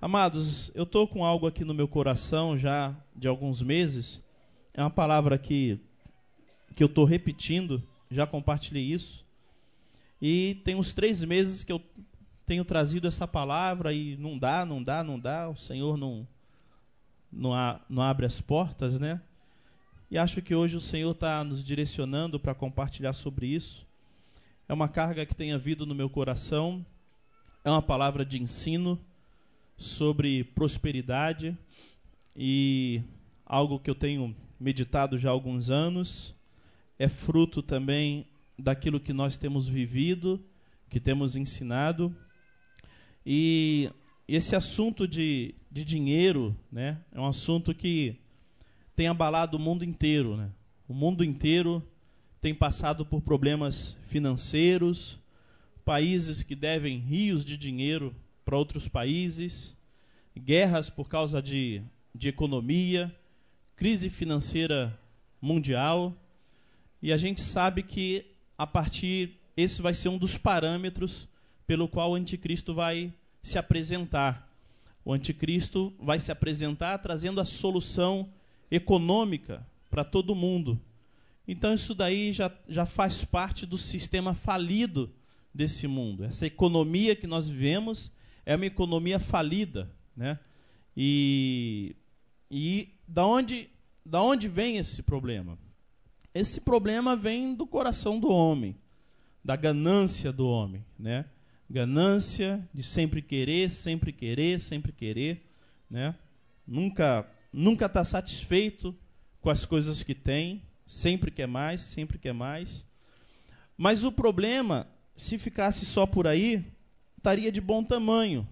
Amados, eu estou com algo aqui no meu coração já de alguns meses. É uma palavra que, que eu estou repetindo, já compartilhei isso. E tem uns três meses que eu tenho trazido essa palavra e não dá, não dá, não dá. O Senhor não, não, não abre as portas, né? E acho que hoje o Senhor está nos direcionando para compartilhar sobre isso. É uma carga que tem havido no meu coração. É uma palavra de ensino sobre prosperidade e algo que eu tenho meditado já há alguns anos. É fruto também daquilo que nós temos vivido, que temos ensinado. E esse assunto de, de dinheiro né, é um assunto que tem abalado o mundo inteiro. Né? O mundo inteiro tem passado por problemas financeiros, países que devem rios de dinheiro para outros países, guerras por causa de, de economia, crise financeira mundial. E a gente sabe que a partir esse vai ser um dos parâmetros pelo qual o anticristo vai se apresentar. O anticristo vai se apresentar trazendo a solução econômica para todo mundo. Então isso daí já, já faz parte do sistema falido desse mundo. Essa economia que nós vivemos é uma economia falida, né? E e da onde da onde vem esse problema? Esse problema vem do coração do homem, da ganância do homem, né? Ganância de sempre querer, sempre querer, sempre querer, né? Nunca nunca está satisfeito com as coisas que tem, sempre quer mais, sempre quer mais. Mas o problema, se ficasse só por aí, estaria de bom tamanho.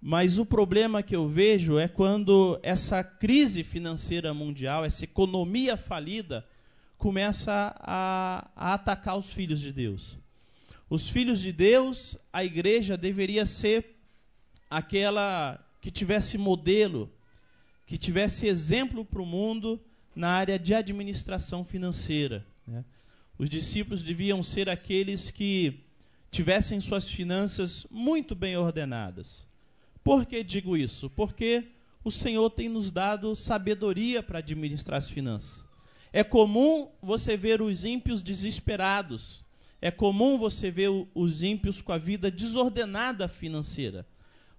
Mas o problema que eu vejo é quando essa crise financeira mundial, essa economia falida, começa a, a, atacar os filhos de Deus. Os filhos de Deus, a igreja deveria ser aquela que tivesse modelo, que tivesse exemplo para o mundo na área de administração financeira. Né? Os discípulos deviam ser aqueles que tivessem suas finanças muito bem ordenadas. Por que digo isso? Porque o Senhor tem nos dado sabedoria para administrar as finanças. É comum você ver os ímpios desesperados. É comum você ver os ímpios com a vida desordenada financeira.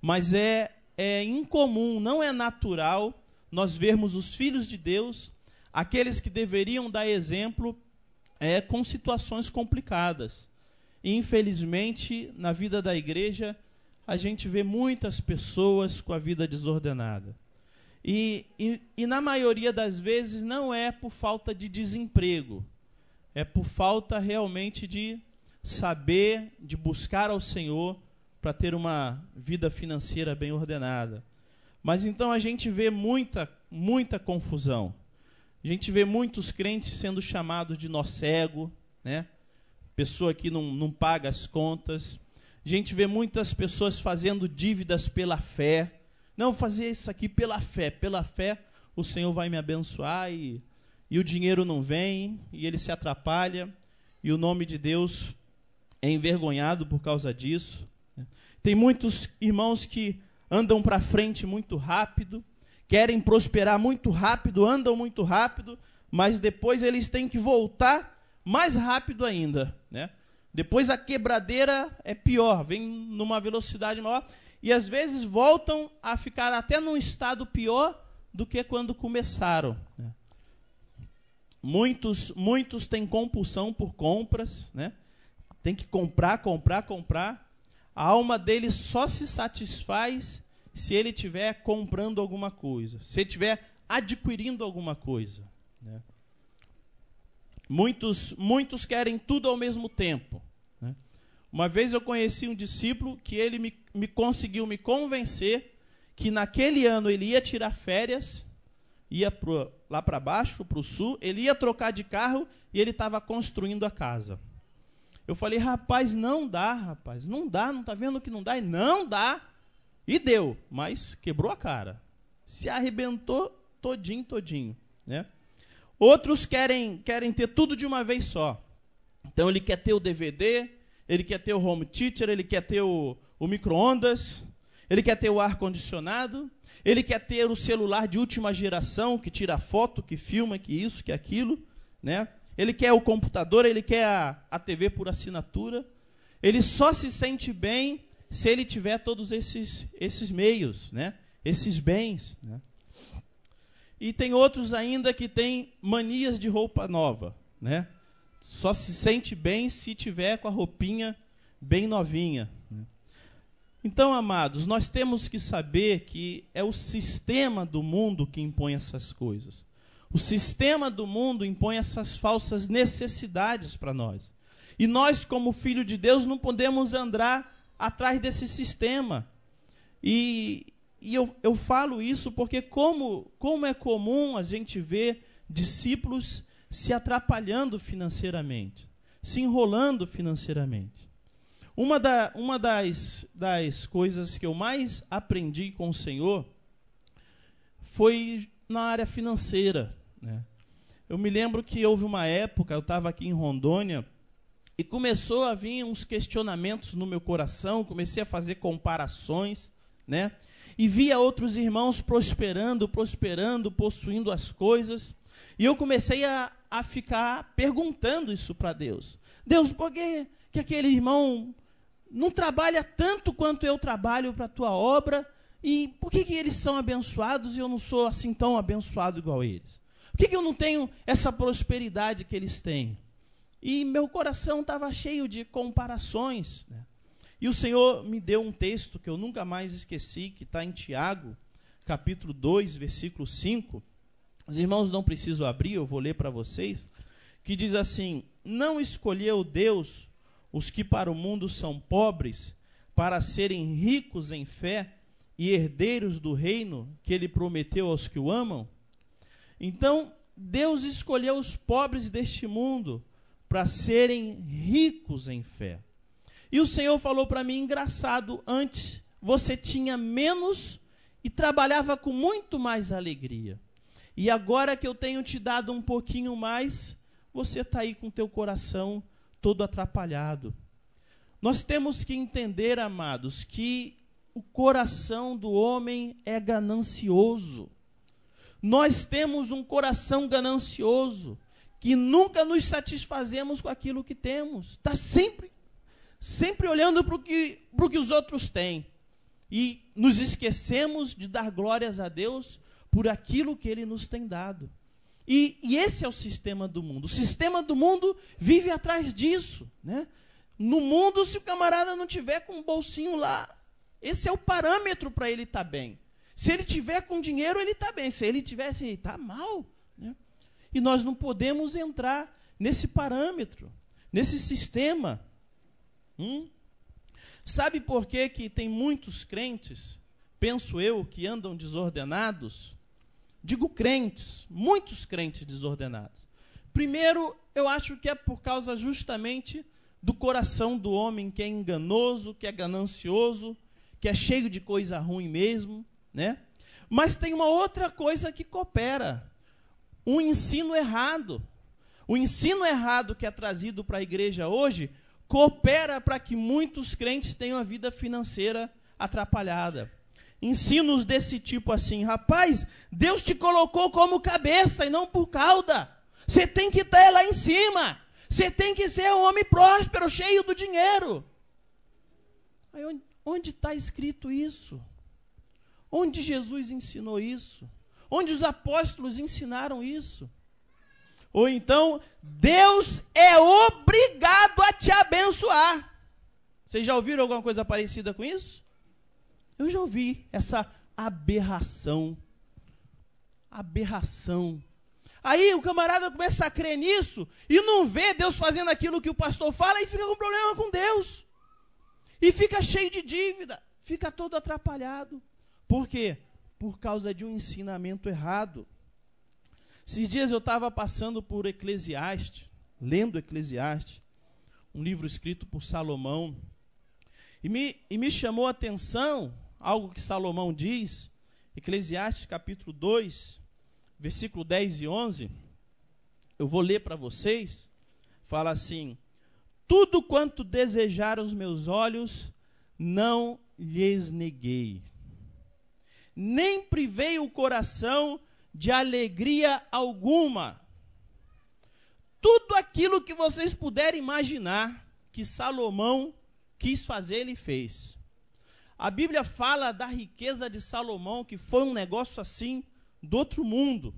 Mas é, é incomum, não é natural nós vermos os filhos de Deus, aqueles que deveriam dar exemplo, é, com situações complicadas. Infelizmente, na vida da igreja, a gente vê muitas pessoas com a vida desordenada. E, e, e, na maioria das vezes não é por falta de desemprego, é por falta realmente de saber, de buscar ao Senhor para ter uma vida financeira bem ordenada. Mas então a gente vê muita, muita confusão. A gente vê muitos crentes sendo chamados de nó cego, né? Pessoa que não, não paga as contas. A gente vê muitas pessoas fazendo dívidas pela fé. Não, fazer isso aqui pela fé. Pela fé, o Senhor vai me abençoar e, e o dinheiro não vem, e ele se atrapalha, e o nome de Deus é envergonhado por causa disso. Tem muitos irmãos que andam para frente muito rápido, querem prosperar muito rápido, andam muito rápido, mas depois eles têm que voltar mais rápido ainda, né? Depois a quebradeira é pior, vem numa velocidade maior e às vezes voltam a ficar até num estado pior do que quando começaram. Né? Muitos, muitos têm compulsão por compras, né? Tem que comprar, comprar, comprar. A alma dele só se satisfaz se ele estiver comprando alguma coisa, se ele estiver adquirindo alguma coisa. Muitos, muitos querem tudo ao mesmo tempo. Né? Uma vez eu conheci um discípulo que ele me, me conseguiu me convencer que naquele ano ele ia tirar férias, ia pro, lá para baixo, para o sul, ele ia trocar de carro e ele estava construindo a casa. Eu falei, rapaz, não dá, rapaz, não dá, não está vendo que não dá? E não dá. E deu, mas quebrou a cara. Se arrebentou todinho, todinho, né? Outros querem, querem ter tudo de uma vez só. Então ele quer ter o DVD, ele quer ter o home teacher, ele quer ter o, o micro-ondas. ele quer ter o ar condicionado, ele quer ter o celular de última geração que tira foto, que filma, que isso, que aquilo, né? Ele quer o computador, ele quer a, a TV por assinatura. Ele só se sente bem se ele tiver todos esses, esses meios, né? Esses bens, né? E tem outros ainda que têm manias de roupa nova, né? Só se sente bem se tiver com a roupinha bem novinha. Né? Então, amados, nós temos que saber que é o sistema do mundo que impõe essas coisas. O sistema do mundo impõe essas falsas necessidades para nós. E nós, como filho de Deus, não podemos andar atrás desse sistema. E, e eu, eu falo isso porque, como, como é comum a gente ver discípulos se atrapalhando financeiramente, se enrolando financeiramente. Uma, da, uma das, das coisas que eu mais aprendi com o Senhor foi na área financeira. Né? Eu me lembro que houve uma época, eu estava aqui em Rondônia, e começou a vir uns questionamentos no meu coração, comecei a fazer comparações, né? E via outros irmãos prosperando, prosperando, possuindo as coisas. E eu comecei a, a ficar perguntando isso para Deus. Deus, por que, que aquele irmão não trabalha tanto quanto eu trabalho para a tua obra, e por que, que eles são abençoados e eu não sou assim tão abençoado igual eles? Por que, que eu não tenho essa prosperidade que eles têm? E meu coração estava cheio de comparações. Né? E o Senhor me deu um texto que eu nunca mais esqueci, que está em Tiago, capítulo 2, versículo 5. Os irmãos não precisam abrir, eu vou ler para vocês. Que diz assim: Não escolheu Deus os que para o mundo são pobres, para serem ricos em fé e herdeiros do reino que ele prometeu aos que o amam? Então, Deus escolheu os pobres deste mundo para serem ricos em fé. E o Senhor falou para mim, engraçado, antes você tinha menos e trabalhava com muito mais alegria. E agora que eu tenho te dado um pouquinho mais, você está aí com teu coração todo atrapalhado. Nós temos que entender, amados, que o coração do homem é ganancioso. Nós temos um coração ganancioso, que nunca nos satisfazemos com aquilo que temos. Está sempre, sempre olhando para o que, que os outros têm. E nos esquecemos de dar glórias a Deus por aquilo que Ele nos tem dado. E, e, esse é o sistema do mundo. O sistema do mundo vive atrás disso. Né? No mundo, se o camarada não tiver com um bolsinho lá, esse é o parâmetro para ele estar tá bem. Se ele tiver com dinheiro, ele está bem. Se ele tivesse, assim, está mal. Né? E nós não podemos entrar nesse parâmetro, nesse sistema. Hum? Sabe por que, que tem muitos crentes, penso eu, que andam desordenados? Digo crentes, muitos crentes desordenados. Primeiro, eu acho que é por causa justamente do coração do homem que é enganoso, que é ganancioso, que é cheio de coisa ruim mesmo, né? Mas tem uma outra coisa que coopera: um ensino errado. O ensino errado que é trazido para a igreja hoje coopera para que muitos crentes tenham a vida financeira atrapalhada ensinos desse tipo assim, rapaz, Deus te colocou como cabeça e não por cauda. Você tem que estar lá em cima. Você tem que ser um homem próspero, cheio do dinheiro. Aí onde está escrito isso? Onde Jesus ensinou isso? Onde os apóstolos ensinaram isso? Ou então, Deus é obrigado a te abençoar. Vocês já ouviram alguma coisa parecida com isso? Eu já ouvi essa aberração. Aberração. Aí o camarada começa a crer nisso e não vê Deus fazendo aquilo que o pastor fala e fica com problema com Deus. E fica cheio de dívida, fica todo atrapalhado. Por quê? Por causa de um ensinamento errado. Esses dias eu estava passando por Eclesiastes, lendo Eclesiastes, um livro escrito por Salomão, e me, e me chamou a atenção algo que Salomão diz, Eclesiastes capítulo 2, versículo 10 e 11. Eu vou ler para vocês. Fala assim: Tudo quanto desejaram os meus olhos, não lhes neguei. Nem privei o coração de alegria alguma. Tudo aquilo que vocês puderem imaginar que Salomão quis fazer, ele fez. A Bíblia fala da riqueza de Salomão, que foi um negócio assim do outro mundo.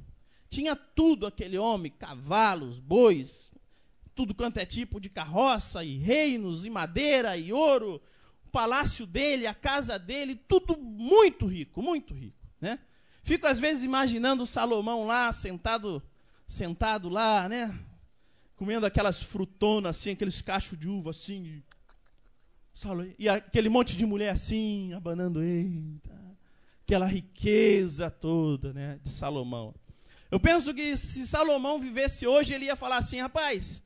Tinha tudo aquele homem: cavalos, bois, tudo quanto é tipo de carroça, e reinos, e madeira, e ouro. O palácio dele, a casa dele, tudo muito rico, muito rico. Né? Fico às vezes imaginando o Salomão lá, sentado, sentado lá, né? Comendo aquelas frutonas, assim, aqueles cachos de uva, assim. E aquele monte de mulher assim, abanando, eita. Aquela riqueza toda, né? De Salomão. Eu penso que se Salomão vivesse hoje, ele ia falar assim, rapaz,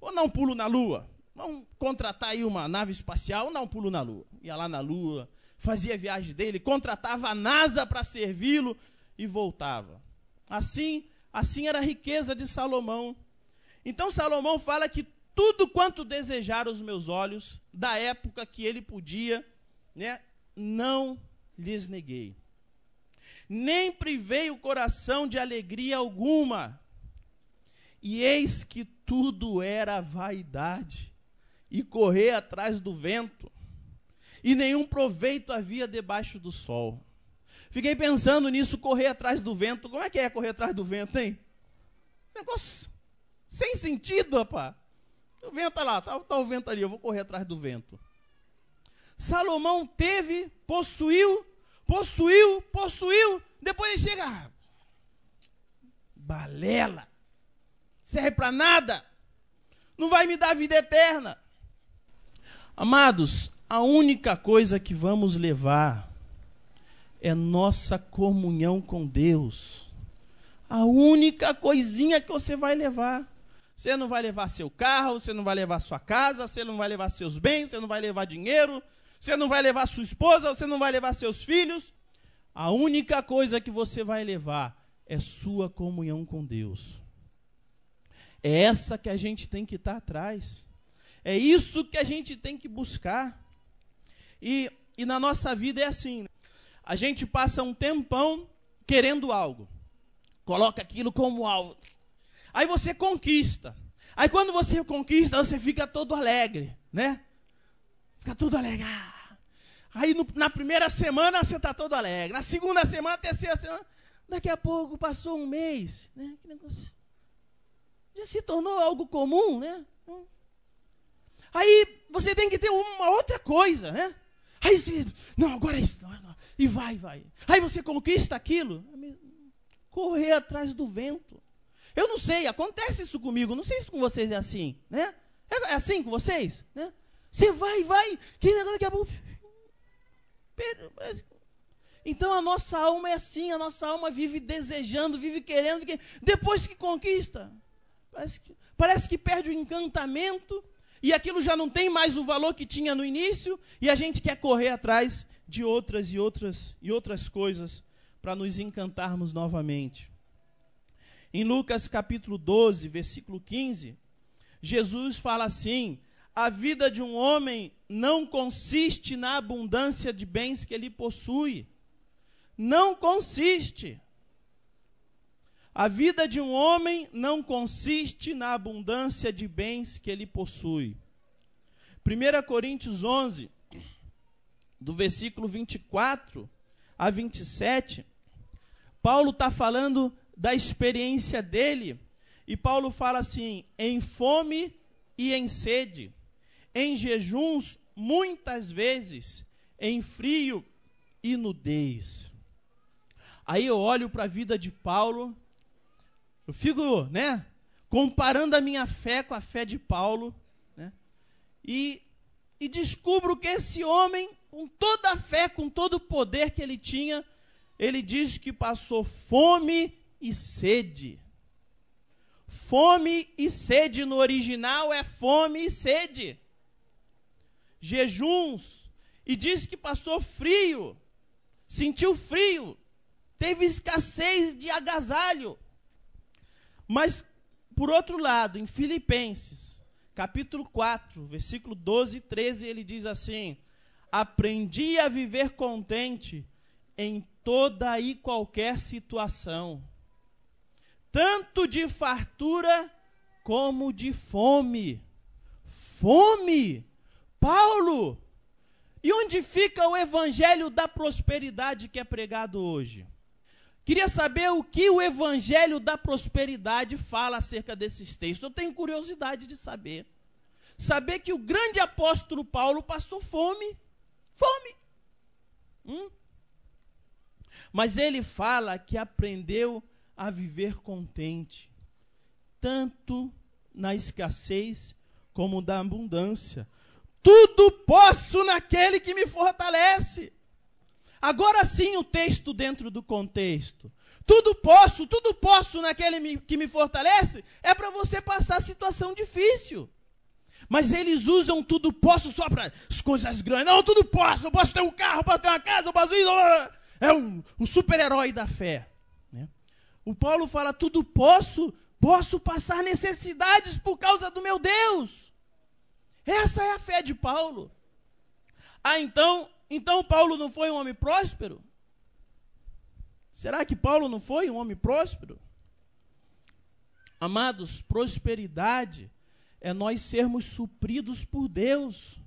ou não pulo na lua, vamos contratar aí uma nave espacial, ou não pulo na lua. Ia lá na lua, fazia a viagem dele, contratava a NASA para servi-lo e voltava. Assim, assim era a riqueza de Salomão. Então Salomão fala que tudo quanto desejaram os meus olhos, da época que ele podia, né, não lhes neguei. Nem privei o coração de alegria alguma. E eis que tudo era vaidade e correr atrás do vento e nenhum proveito havia debaixo do sol. Fiquei pensando nisso, correr atrás do vento. Como é que é correr atrás do vento, hein? Negócio sem sentido, rapaz. O vento está lá, está tá o vento ali, eu vou correr atrás do vento. Salomão teve, possuiu, possuiu, possuiu, depois ele chega. Ah, balela. Serve para nada. Não vai me dar vida eterna. Amados, a única coisa que vamos levar é nossa comunhão com Deus. A única coisinha que você vai levar. Você não vai levar seu carro, você não vai levar sua casa, você não vai levar seus bens, você não vai levar dinheiro, você não vai levar sua esposa, você não vai levar seus filhos. A única coisa que você vai levar é sua comunhão com Deus. É essa que a gente tem que estar atrás. É isso que a gente tem que buscar. E, e na nossa vida é assim: né? a gente passa um tempão querendo algo, coloca aquilo como algo, aí você conquista. Aí quando você conquista, você fica todo alegre, né? Fica todo alegre. Ah. Aí no, na primeira semana você está todo alegre, na segunda semana, terceira semana, daqui a pouco passou um mês, né? Que negócio. Já se tornou algo comum, né? Aí você tem que ter uma outra coisa, né? Aí você, não, agora é isso. Não, não. E vai, vai. Aí você conquista aquilo. Correr atrás do vento. Eu não sei, acontece isso comigo. Não sei se com vocês é assim, né? É, é assim com vocês, né? Você vai, vai. Que que é bom. Então a nossa alma é assim, a nossa alma vive desejando, vive querendo, depois que conquista, parece que, parece que perde o encantamento e aquilo já não tem mais o valor que tinha no início, e a gente quer correr atrás de outras e outras e outras coisas para nos encantarmos novamente. Em Lucas capítulo 12, versículo 15, Jesus fala assim: A vida de um homem não consiste na abundância de bens que ele possui. Não consiste. A vida de um homem não consiste na abundância de bens que ele possui. 1 Coríntios 11, do versículo 24 a 27, Paulo está falando da experiência dele, e Paulo fala assim: em fome e em sede, em jejuns muitas vezes, em frio e nudez. Aí eu olho para a vida de Paulo eu fico, né, comparando a minha fé com a fé de Paulo, né, e, e descubro que esse homem, com toda a fé, com todo o poder que ele tinha, ele diz que passou fome e sede. Fome e sede no original é fome e sede. Jejuns. E diz que passou frio. Sentiu frio. Teve escassez de agasalho. Mas, por outro lado, em Filipenses, capítulo 4, versículo 12 e 13, ele diz assim: aprendi a viver contente em toda e qualquer situação, tanto de fartura como de fome. Fome! Paulo! E onde fica o evangelho da prosperidade que é pregado hoje? Queria saber o que o evangelho da prosperidade fala acerca desses textos. Eu tenho curiosidade de saber. Saber que o grande apóstolo Paulo passou fome. Fome. Hum? Mas ele fala que aprendeu a viver contente, tanto na escassez como da abundância. Tudo posso naquele que me fortalece. Agora sim o texto dentro do contexto. Tudo posso, tudo posso naquele que me fortalece, é para você passar situação difícil. Mas eles usam tudo posso só para as coisas grandes. Não, tudo posso, eu posso ter um carro, eu posso ter uma casa, eu posso isso. É o, super-herói da fé. Né? O Paulo fala: tudo posso, posso passar necessidades por causa do meu Deus. Essa é a fé de Paulo. Ah, então então Paulo não foi um homem próspero? Será que Paulo não foi um homem próspero? Amados, prosperidade é nós sermos supridos por Deus.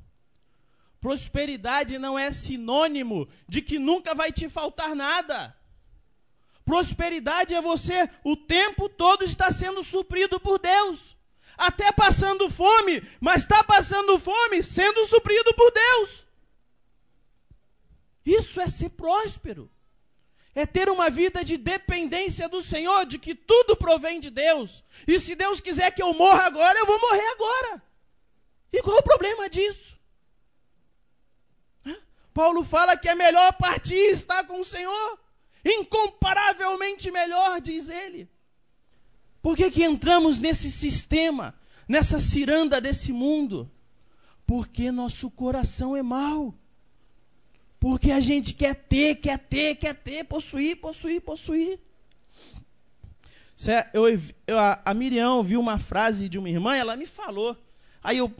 Prosperidade não é sinônimo de que nunca vai te faltar nada. Prosperidade é você o tempo todo estar sendo suprido por Deus. Até passando fome, mas está passando fome sendo suprido por Deus. Isso é ser próspero. É ter uma vida de dependência do Senhor, de que tudo provém de Deus. E se Deus quiser que eu morra agora, eu vou morrer agora. E qual o problema disso? Paulo fala que é melhor partir e estar com o Senhor. Incomparavelmente melhor, diz ele. Por que, que entramos nesse sistema, nessa ciranda desse mundo? Porque nosso coração é mau. Porque a gente quer ter, quer ter, quer ter, possuir, possuir, possuir. Eu, eu, a Miriam ouviu uma frase de uma irmã, ela me falou. Aí eu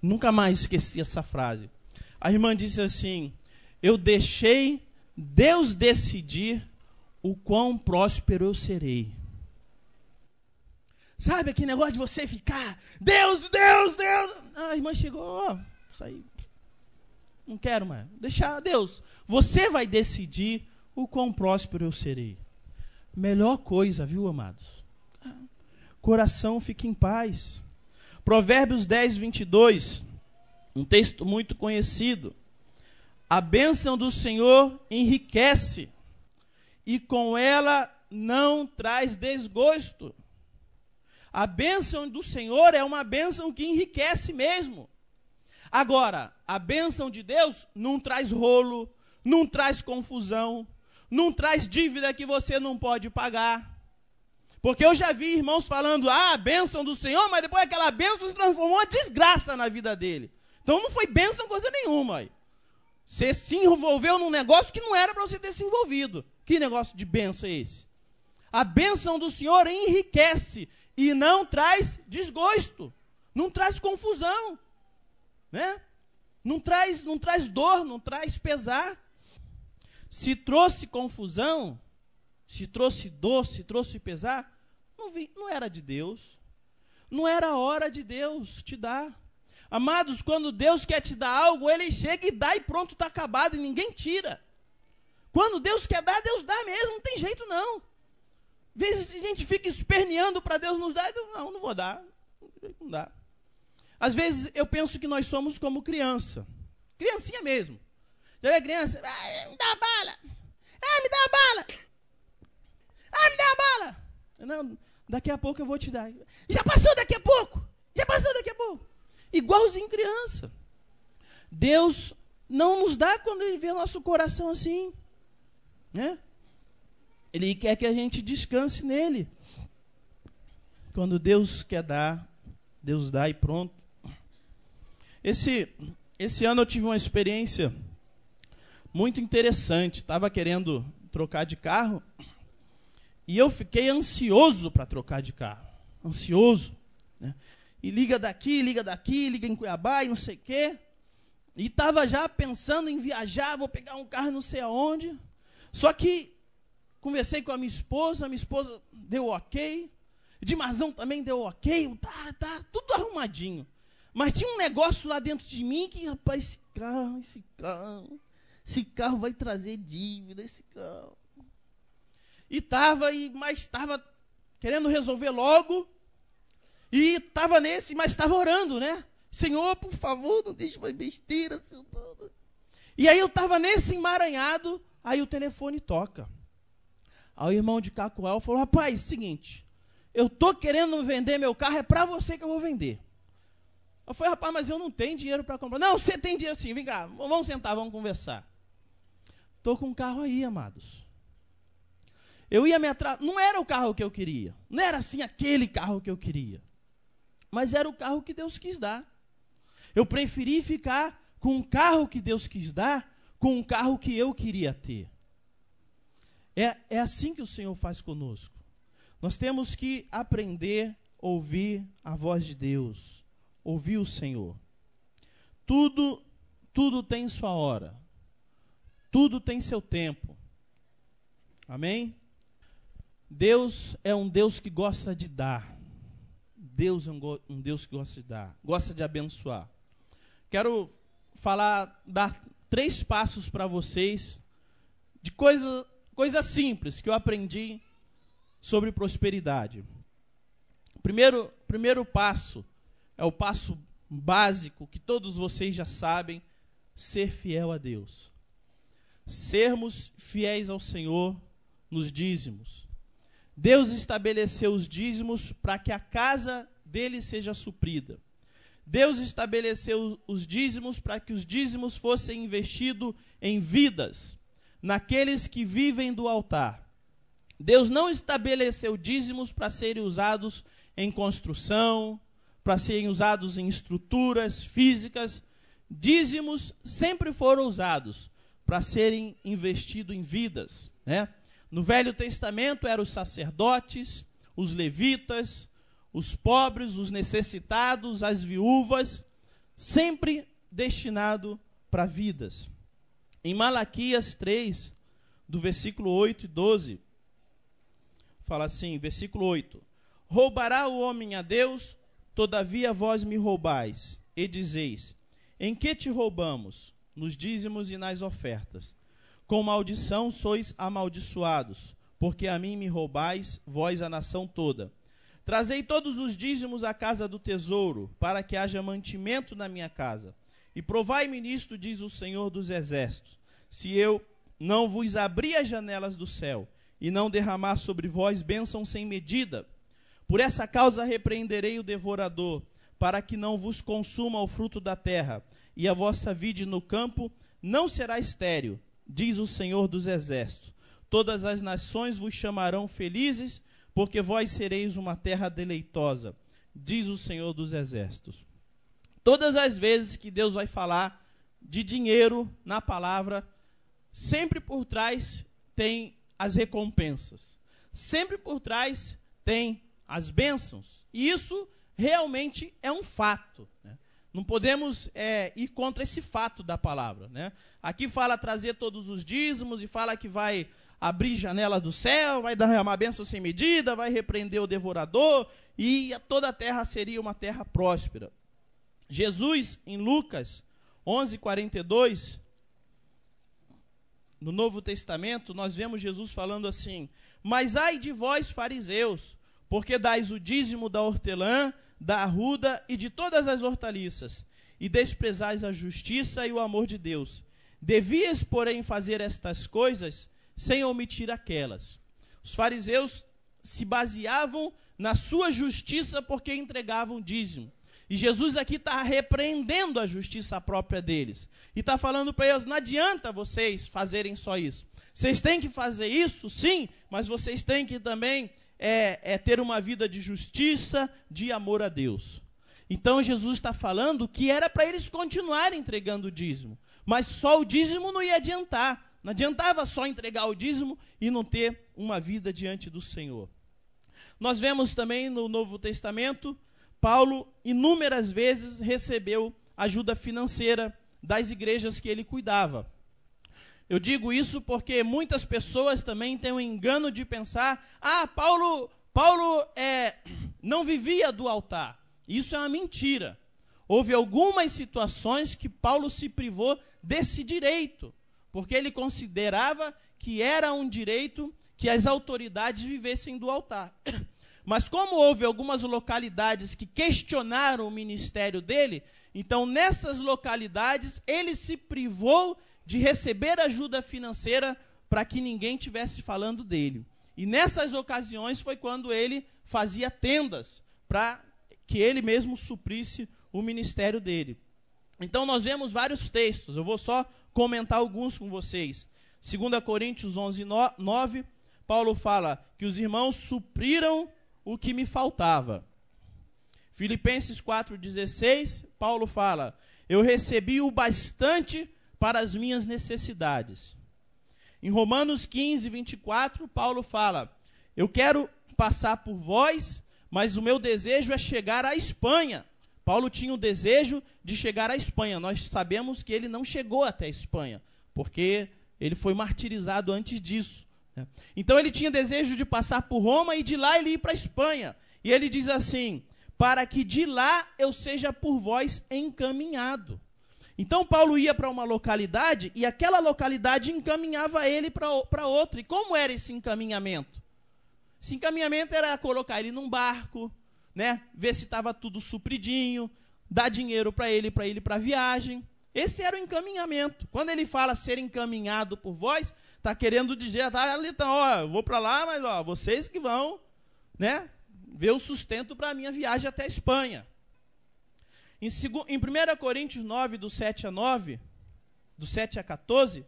nunca mais esqueci essa frase. A irmã disse assim: Eu deixei Deus decidir o quão próspero eu serei. Sabe aquele negócio de você ficar, Deus, Deus, Deus. A irmã chegou, ó, isso aí não quero mais. Deixar a Deus. Você vai decidir o quão próspero eu serei. Melhor coisa, viu, amados? Coração fica em paz. Provérbios 10, 22. Um texto muito conhecido. A bênção do Senhor enriquece, e com ela não traz desgosto. A bênção do Senhor é uma bênção que enriquece mesmo. Agora, a bênção de Deus não traz rolo, não traz confusão, não traz dívida que você não pode pagar. Porque eu já vi irmãos falando, ah, a bênção do Senhor, mas depois aquela bênção se transformou em desgraça na vida dele. Então não foi bênção coisa nenhuma. Aí. Você se envolveu num negócio que não era para você ter se envolvido. Que negócio de bênção é esse? A bênção do Senhor enriquece e não traz desgosto, não traz confusão né? Não traz, não traz dor, não traz pesar. Se trouxe confusão, se trouxe dor, se trouxe pesar, não, vi, não era de Deus. Não era a hora de Deus te dar. Amados, quando Deus quer te dar algo, Ele chega e dá e pronto, está acabado e ninguém tira. Quando Deus quer dar, Deus dá mesmo, não tem jeito não. Às vezes a gente fica esperneando para Deus nos dar, Deus, não, não vou dar, não dá. Às vezes eu penso que nós somos como criança. Criancinha mesmo. Já é criança? Ah, me dá bala. Ah, me dá bala. Ah, me dá bala. Não, daqui a pouco eu vou te dar. Já passou daqui a pouco. Já passou daqui a pouco. Igualzinho criança. Deus não nos dá quando ele vê nosso coração assim. Né? Ele quer que a gente descanse nele. Quando Deus quer dar, Deus dá e pronto. Esse, esse ano eu tive uma experiência muito interessante. Estava querendo trocar de carro e eu fiquei ansioso para trocar de carro. Ansioso. Né? E liga daqui, liga daqui, liga em Cuiabá e não sei o quê. E estava já pensando em viajar, vou pegar um carro não sei aonde. Só que conversei com a minha esposa, a minha esposa deu ok. Dimarzão também deu ok. Tá, tá, tudo arrumadinho. Mas tinha um negócio lá dentro de mim que, rapaz, esse carro, esse carro, esse carro vai trazer dívida, esse carro. E estava, mas estava querendo resolver logo. E estava nesse, mas estava orando, né? Senhor, por favor, não deixe mais besteira. E aí eu estava nesse emaranhado, aí o telefone toca. Aí o irmão de Cacoal falou, rapaz, seguinte, eu tô querendo vender meu carro, é para você que eu vou vender. Eu falei, rapaz, mas eu não tenho dinheiro para comprar. Não, você tem dinheiro sim, vem cá, vamos sentar, vamos conversar. Estou com um carro aí, amados. Eu ia me atrasar, não era o carro que eu queria, não era assim aquele carro que eu queria, mas era o carro que Deus quis dar. Eu preferi ficar com um carro que Deus quis dar, com um carro que eu queria ter. É, é assim que o Senhor faz conosco. Nós temos que aprender a ouvir a voz de Deus, ouvir o Senhor. Tudo, tudo tem sua hora. Tudo tem seu tempo. Amém? Deus é um Deus que gosta de dar. Deus é um, um Deus que gosta de dar, gosta de abençoar. Quero falar, dar três passos para vocês de coisas coisa simples que eu aprendi sobre prosperidade. Primeiro, primeiro passo é o passo básico que todos vocês já sabem: ser fiel a Deus. Sermos fiéis ao Senhor nos dízimos. Deus estabeleceu os dízimos para que a casa dele seja suprida. Deus estabeleceu os dízimos para que os dízimos fossem investidos em vidas, naqueles que vivem do altar. Deus não estabeleceu dízimos para serem usados em construção, para serem usados em estruturas físicas. Dízimos sempre foram usados para serem investidos em vidas. Né? No Velho Testamento eram os sacerdotes, os levitas, os pobres, os necessitados, as viúvas, sempre destinado para vidas. Em Malaquias 3, do versículo 8 e 12, fala assim, versículo 8: Roubará o homem a Deus, todavia vós me roubais, e dizeis: Em que te roubamos? Nos dízimos e nas ofertas. Com maldição sois amaldiçoados, porque a mim me roubais, vós a nação toda. Trazei todos os dízimos à casa do tesouro, para que haja mantimento na minha casa. E provai-me nisto, diz o Senhor dos Exércitos, se eu não vos abrir as janelas do céu e não derramar sobre vós bênção sem medida. Por essa causa repreenderei o devorador, para que não vos consuma o fruto da terra, e a vossa vide no campo não será estéril, diz o Senhor dos Exércitos. Todas as nações vos chamarão felizes, porque vós sereis uma terra deleitosa, diz o Senhor dos Exércitos. Todas as vezes que Deus vai falar de dinheiro na palavra, sempre por trás tem as recompensas, sempre por trás tem as bênçãos. E isso realmente é um fato. Né? Não podemos é, ir contra esse fato da palavra. Né? Aqui fala trazer todos os dízimos e fala que vai abrir janela do céu, vai derramar bênção sem medida, vai repreender o devorador, e toda a terra seria uma terra próspera. Jesus, em Lucas 11, 42, no Novo Testamento, nós vemos Jesus falando assim: Mas ai de vós, fariseus, porque dais o dízimo da hortelã, da arruda e de todas as hortaliças, e desprezais a justiça e o amor de Deus. Devias, porém, fazer estas coisas sem omitir aquelas. Os fariseus se baseavam na sua justiça porque entregavam dízimo. E Jesus aqui está repreendendo a justiça própria deles. E está falando para eles: não adianta vocês fazerem só isso. Vocês têm que fazer isso, sim, mas vocês têm que também é, é ter uma vida de justiça, de amor a Deus. Então Jesus está falando que era para eles continuarem entregando o dízimo. Mas só o dízimo não ia adiantar. Não adiantava só entregar o dízimo e não ter uma vida diante do Senhor. Nós vemos também no Novo Testamento, Paulo inúmeras vezes recebeu ajuda financeira das igrejas que ele cuidava. Eu digo isso porque muitas pessoas também têm o engano de pensar: ah, Paulo, Paulo é, não vivia do altar. Isso é uma mentira. Houve algumas situações que Paulo se privou desse direito, porque ele considerava que era um direito que as autoridades vivessem do altar. Mas como houve algumas localidades que questionaram o ministério dele, então nessas localidades ele se privou de receber ajuda financeira para que ninguém tivesse falando dele. E nessas ocasiões foi quando ele fazia tendas para que ele mesmo suprisse o ministério dele. Então nós vemos vários textos, eu vou só comentar alguns com vocês. 2 Coríntios 11, 9, Paulo fala que os irmãos supriram o que me faltava. Filipenses 4,16, Paulo fala: Eu recebi o bastante para as minhas necessidades. Em Romanos 15, 24, Paulo fala: Eu quero passar por vós, mas o meu desejo é chegar à Espanha. Paulo tinha o desejo de chegar à Espanha. Nós sabemos que ele não chegou até a Espanha, porque ele foi martirizado antes disso. Né? Então ele tinha desejo de passar por Roma e de lá ele ir para a Espanha. E ele diz assim: para que de lá eu seja por vós encaminhado. Então Paulo ia para uma localidade e aquela localidade encaminhava ele para outra. E como era esse encaminhamento? Esse encaminhamento era colocar ele num barco, né? Ver se estava tudo supridinho, dar dinheiro para ele para ele para a viagem. Esse era o encaminhamento. Quando ele fala ser encaminhado por vós, está querendo dizer, tá então, ó, eu vou para lá, mas ó, vocês que vão, né, ver o sustento para a minha viagem até a Espanha. Em, em 1 Coríntios 9, do 7 a 9, do 7 a 14,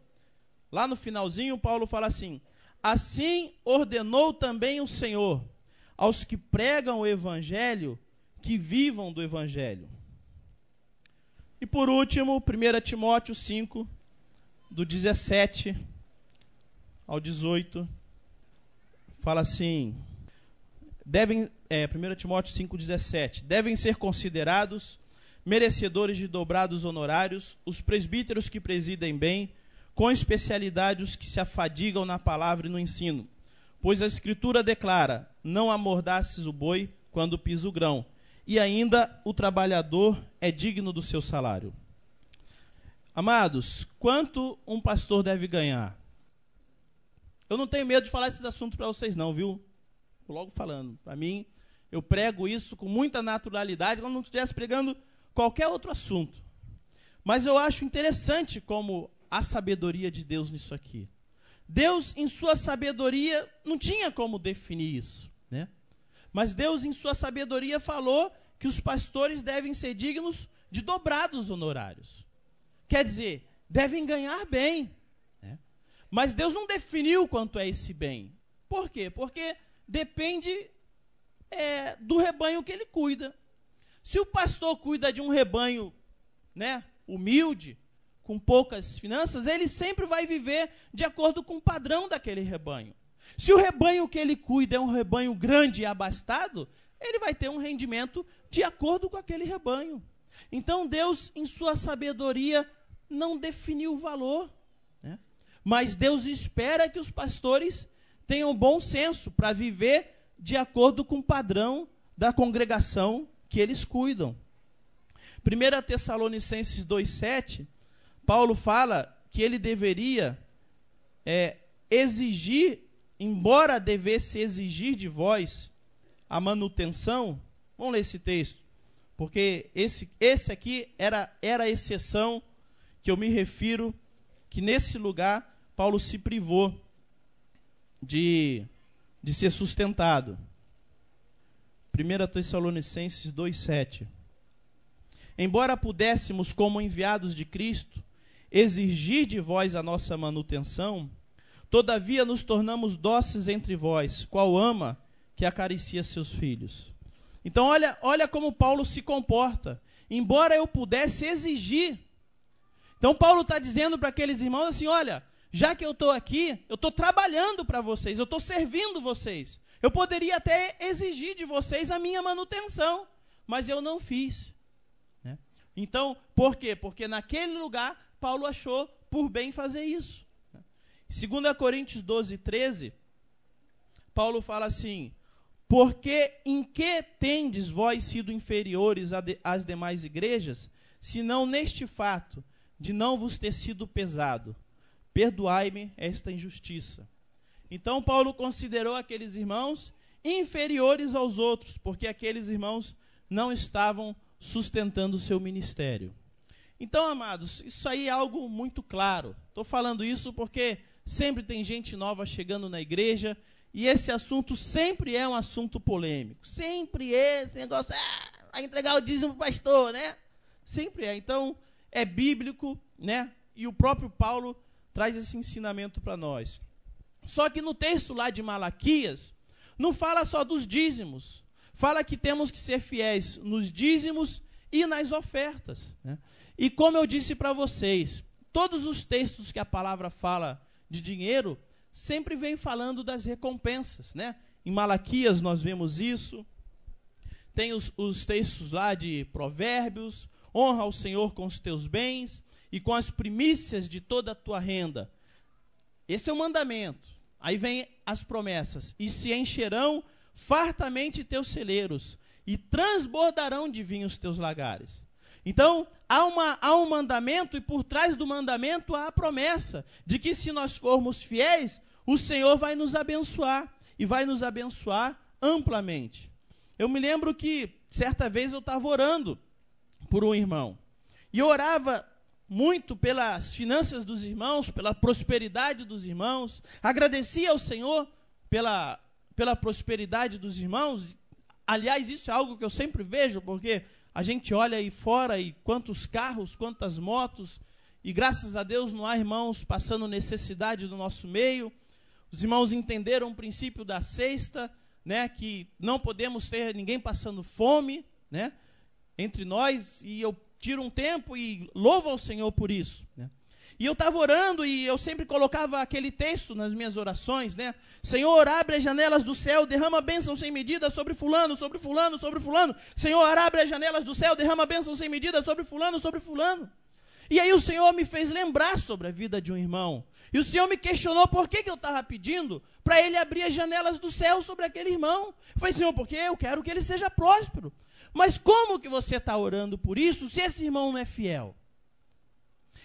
lá no finalzinho, Paulo fala assim: Assim ordenou também o Senhor aos que pregam o evangelho que vivam do evangelho. E por último, 1 Timóteo 5, do 17 ao 18, fala assim: devem, é, 1 Timóteo 5,17, devem ser considerados merecedores de dobrados honorários os presbíteros que presidem bem, com especialidade os que se afadigam na palavra e no ensino. Pois a Escritura declara: não amordaces o boi quando pisa o grão, e ainda o trabalhador é digno do seu salário. Amados, quanto um pastor deve ganhar? Eu não tenho medo de falar esses assuntos para vocês, não, viu? Logo falando. Para mim, eu prego isso com muita naturalidade, como não estivesse pregando qualquer outro assunto. Mas eu acho interessante como a sabedoria de Deus nisso aqui. Deus, em sua sabedoria, não tinha como definir isso, né? Mas Deus, em sua sabedoria, falou que os pastores devem ser dignos de dobrados honorários. Quer dizer, devem ganhar bem. Mas Deus não definiu quanto é esse bem. Por quê? Porque depende é, do rebanho que ele cuida. Se o pastor cuida de um rebanho né, humilde, com poucas finanças, ele sempre vai viver de acordo com o padrão daquele rebanho. Se o rebanho que ele cuida é um rebanho grande e abastado, ele vai ter um rendimento de acordo com aquele rebanho. Então Deus, em sua sabedoria, não definiu o valor. Mas Deus espera que os pastores tenham bom senso para viver de acordo com o padrão da congregação que eles cuidam. 1 Tessalonicenses 2,7, Paulo fala que ele deveria é, exigir, embora devesse exigir de vós a manutenção. Vamos ler esse texto, porque esse, esse aqui era, era a exceção que eu me refiro, que nesse lugar Paulo se privou de, de ser sustentado. 1 Tessalonicenses 2,7. Embora pudéssemos, como enviados de Cristo, exigir de vós a nossa manutenção, todavia nos tornamos dóceis entre vós, qual ama que acaricia seus filhos. Então, olha, olha como Paulo se comporta. Embora eu pudesse exigir. Então, Paulo está dizendo para aqueles irmãos assim: olha, já que eu estou aqui, eu estou trabalhando para vocês, eu estou servindo vocês. Eu poderia até exigir de vocês a minha manutenção, mas eu não fiz. Né? Então, por quê? Porque naquele lugar Paulo achou por bem fazer isso. 2 Coríntios 12, 13, Paulo fala assim: Porque em que tendes vós sido inferiores às demais igrejas, senão neste fato de não vos ter sido pesado? Perdoai-me esta injustiça. Então, Paulo considerou aqueles irmãos inferiores aos outros, porque aqueles irmãos não estavam sustentando o seu ministério. Então, amados, isso aí é algo muito claro. Estou falando isso porque sempre tem gente nova chegando na igreja e esse assunto sempre é um assunto polêmico. Sempre é esse negócio, ah, vai entregar o dízimo para o pastor, né? Sempre é. Então, é bíblico, né? E o próprio Paulo traz esse ensinamento para nós. Só que no texto lá de Malaquias, não fala só dos dízimos. Fala que temos que ser fiéis nos dízimos e nas ofertas. Né? E como eu disse para vocês, todos os textos que a palavra fala de dinheiro sempre vem falando das recompensas. Né? Em Malaquias nós vemos isso. Tem os, os textos lá de Provérbios: honra o Senhor com os teus bens e com as primícias de toda a tua renda. Esse é o mandamento. Aí vem as promessas: e se encherão fartamente teus celeiros, e transbordarão de vinho os teus lagares. Então, há, uma, há um mandamento, e por trás do mandamento há a promessa de que se nós formos fiéis, o Senhor vai nos abençoar, e vai nos abençoar amplamente. Eu me lembro que, certa vez, eu estava orando por um irmão, e eu orava muito pelas finanças dos irmãos, pela prosperidade dos irmãos, agradecia ao Senhor pela, pela prosperidade dos irmãos. Aliás, isso é algo que eu sempre vejo, porque a gente olha aí fora e quantos carros, quantas motos, e graças a Deus não há irmãos passando necessidade no nosso meio. Os irmãos entenderam o princípio da sexta, né, que não podemos ter ninguém passando fome, né, entre nós, e eu tiro um tempo e louvo ao Senhor por isso. Né? E eu estava orando e eu sempre colocava aquele texto nas minhas orações, né? Senhor, abre as janelas do céu, derrama bênção sem medida sobre fulano, sobre fulano, sobre fulano. Senhor, abre as janelas do céu, derrama bênção sem medida sobre fulano, sobre fulano. E aí o Senhor me fez lembrar sobre a vida de um irmão. E o Senhor me questionou por que, que eu estava pedindo para ele abrir as janelas do céu sobre aquele irmão. Eu falei, Senhor, porque eu quero que ele seja próspero. Mas como que você está orando por isso se esse irmão não é fiel?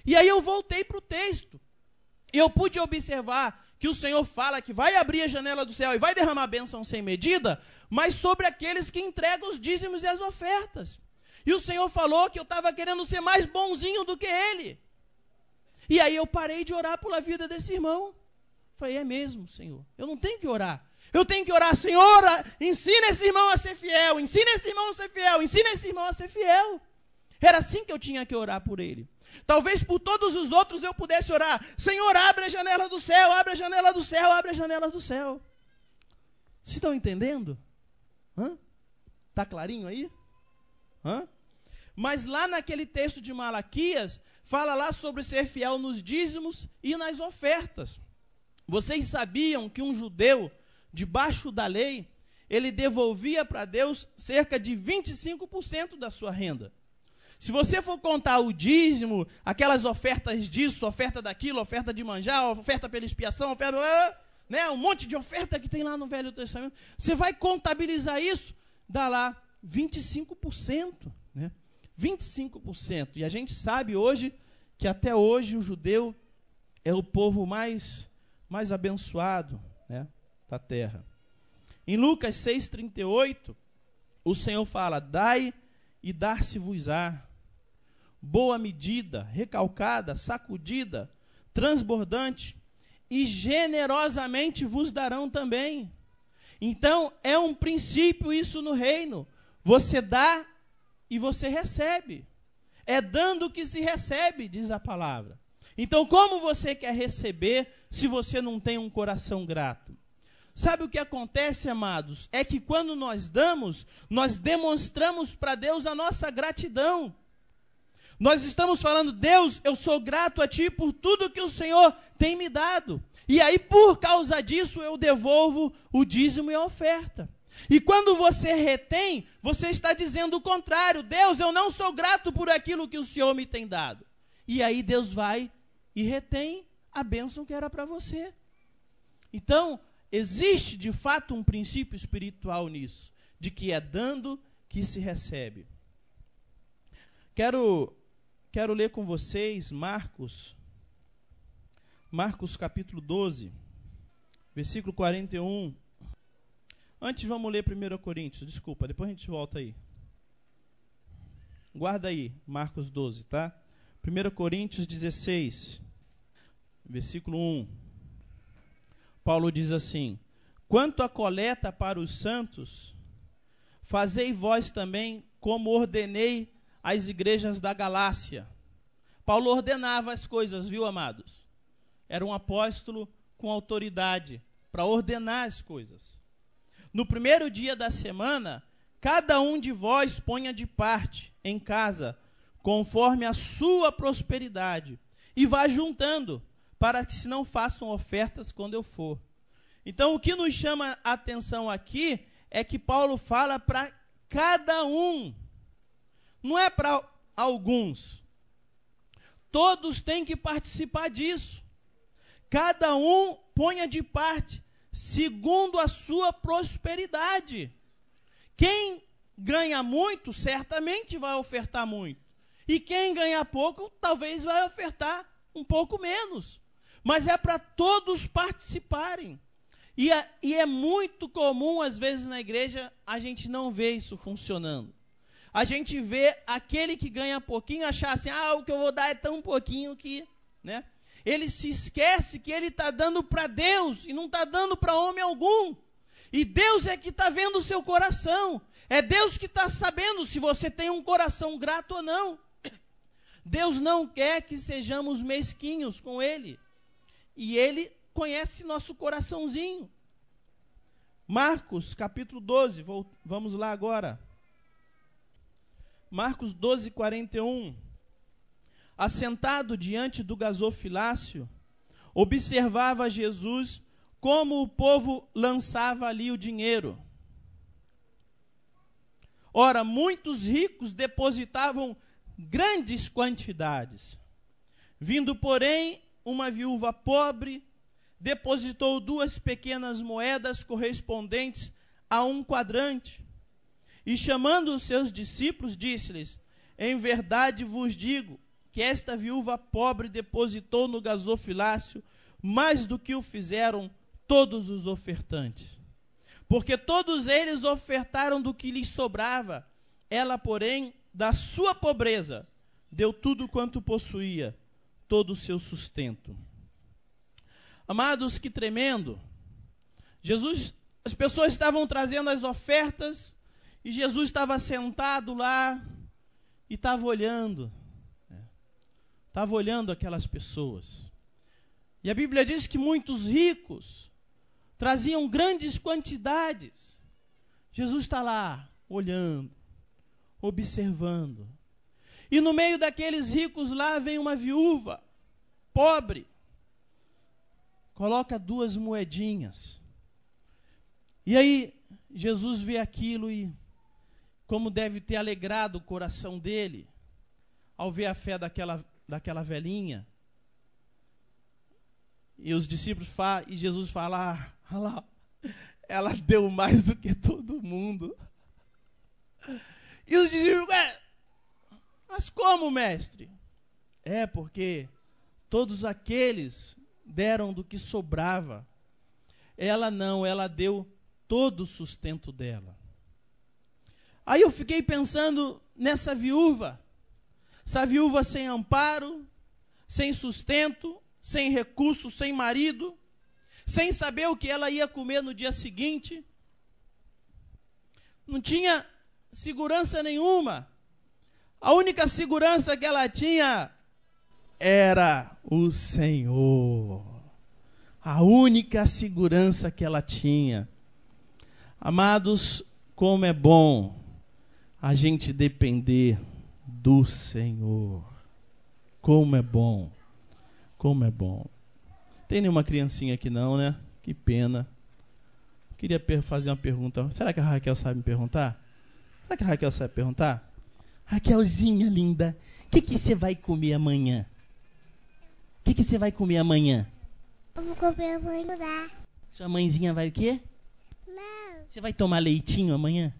E aí eu voltei para o texto. E eu pude observar que o Senhor fala que vai abrir a janela do céu e vai derramar bênção sem medida, mas sobre aqueles que entregam os dízimos e as ofertas. E o Senhor falou que eu estava querendo ser mais bonzinho do que ele. E aí eu parei de orar pela vida desse irmão. Falei, é mesmo, Senhor. Eu não tenho que orar. Eu tenho que orar, Senhor, ensina esse irmão a ser fiel, ensina esse irmão a ser fiel, ensina esse irmão a ser fiel. Era assim que eu tinha que orar por ele. Talvez por todos os outros eu pudesse orar: Senhor, abre a janela do céu, abre a janela do céu, abre a janela do céu. Vocês estão entendendo? Hã? Tá clarinho aí? Hã? Mas lá naquele texto de Malaquias, fala lá sobre ser fiel nos dízimos e nas ofertas. Vocês sabiam que um judeu debaixo da lei, ele devolvia para Deus cerca de 25% da sua renda. Se você for contar o dízimo, aquelas ofertas disso, oferta daquilo, oferta de manjar, oferta pela expiação, oferta, né, um monte de oferta que tem lá no Velho Testamento, você vai contabilizar isso, dá lá 25%, né? 25%. E a gente sabe hoje que até hoje o judeu é o povo mais mais abençoado, né? Da terra. Em Lucas 6,38, o Senhor fala: Dai e dar-se-vos-á. Boa medida, recalcada, sacudida, transbordante, e generosamente vos darão também. Então, é um princípio isso no reino. Você dá e você recebe. É dando que se recebe, diz a palavra. Então, como você quer receber se você não tem um coração grato? Sabe o que acontece, amados? É que quando nós damos, nós demonstramos para Deus a nossa gratidão. Nós estamos falando, Deus, eu sou grato a Ti por tudo que o Senhor tem me dado. E aí, por causa disso, eu devolvo o dízimo e a oferta. E quando você retém, você está dizendo o contrário: Deus, eu não sou grato por aquilo que o Senhor me tem dado. E aí Deus vai e retém a bênção que era para você. Então, existe de fato um princípio espiritual nisso, de que é dando que se recebe. Quero quero ler com vocês Marcos Marcos capítulo 12, versículo 41. Antes vamos ler 1 Coríntios, desculpa, depois a gente volta aí. Guarda aí, Marcos 12, tá? 1 Coríntios 16, versículo 1. Paulo diz assim: Quanto à coleta para os santos, fazei vós também como ordenei às igrejas da Galácia. Paulo ordenava as coisas, viu, amados? Era um apóstolo com autoridade para ordenar as coisas. No primeiro dia da semana, cada um de vós ponha de parte em casa, conforme a sua prosperidade, e vá juntando, para que se não façam ofertas quando eu for. Então, o que nos chama a atenção aqui é que Paulo fala para cada um, não é para alguns. Todos têm que participar disso. Cada um ponha de parte, segundo a sua prosperidade. Quem ganha muito, certamente vai ofertar muito. E quem ganha pouco, talvez vai ofertar um pouco menos. Mas é para todos participarem. E é, e é, muito comum, às vezes, na igreja, a gente não ver isso funcionando. A gente vê aquele que ganha pouquinho achar assim, ah, o que eu vou dar é tão pouquinho que, né? ele se esquece que ele está dando para Deus e não está dando para homem algum. E Deus é que está vendo o seu coração. É Deus que está sabendo se você tem um coração grato ou não. Deus não quer que sejamos mesquinhos com Ele. E Ele conhece nosso coraçãozinho. Marcos capítulo 12, vamos lá agora. Marcos 12, 41 assentado diante do gasofilácio, observava Jesus como o povo lançava ali o dinheiro. Ora, muitos ricos depositavam grandes quantidades. Vindo, porém, uma viúva pobre, depositou duas pequenas moedas correspondentes a um quadrante. E chamando os seus discípulos, disse-lhes: Em verdade vos digo que esta viúva pobre depositou no gasofilácio mais do que o fizeram todos os ofertantes. Porque todos eles ofertaram do que lhes sobrava, ela, porém, da sua pobreza, deu tudo quanto possuía, todo o seu sustento. Amados, que tremendo! Jesus, as pessoas estavam trazendo as ofertas e Jesus estava sentado lá e estava olhando estava olhando aquelas pessoas. E a Bíblia diz que muitos ricos traziam grandes quantidades. Jesus está lá, olhando, observando. E no meio daqueles ricos lá vem uma viúva, pobre, coloca duas moedinhas. E aí Jesus vê aquilo e como deve ter alegrado o coração dele ao ver a fé daquela daquela velhinha. E os discípulos falam, e Jesus fala: ah, lá, ela deu mais do que todo mundo. E os discípulos, é, mas como, mestre? É porque todos aqueles deram do que sobrava. Ela não, ela deu todo o sustento dela. Aí eu fiquei pensando nessa viúva essa viúva sem amparo, sem sustento, sem recurso, sem marido, sem saber o que ela ia comer no dia seguinte. Não tinha segurança nenhuma. A única segurança que ela tinha era o Senhor. A única segurança que ela tinha. Amados, como é bom a gente depender do Senhor. Como é bom. Como é bom. Tem nenhuma criancinha aqui não, né? Que pena. Queria fazer uma pergunta. Será que a Raquel sabe me perguntar? Será que a Raquel sabe perguntar? Raquelzinha linda, o que, que você vai comer amanhã? O que, que você vai comer amanhã? Eu vou comer amanhã. Sua mãezinha vai o quê? Não, Você vai tomar leitinho amanhã?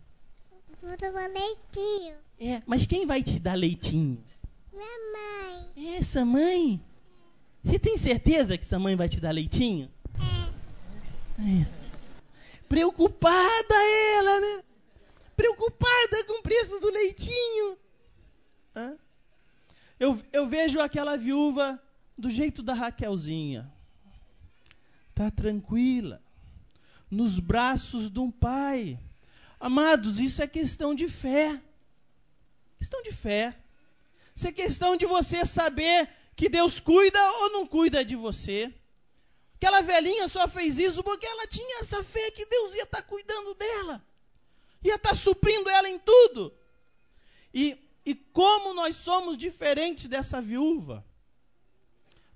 vou tomar leitinho. É, mas quem vai te dar leitinho? Minha mãe. É sua mãe? Você tem certeza que sua mãe vai te dar leitinho? É. Preocupada ela, né? Preocupada com o preço do leitinho. Hã? Eu, eu vejo aquela viúva do jeito da Raquelzinha. Tá tranquila. Nos braços de um pai. Amados, isso é questão de fé. Questão de fé. Isso é questão de você saber que Deus cuida ou não cuida de você. Aquela velhinha só fez isso porque ela tinha essa fé que Deus ia estar cuidando dela, ia estar suprindo ela em tudo. E, e como nós somos diferentes dessa viúva,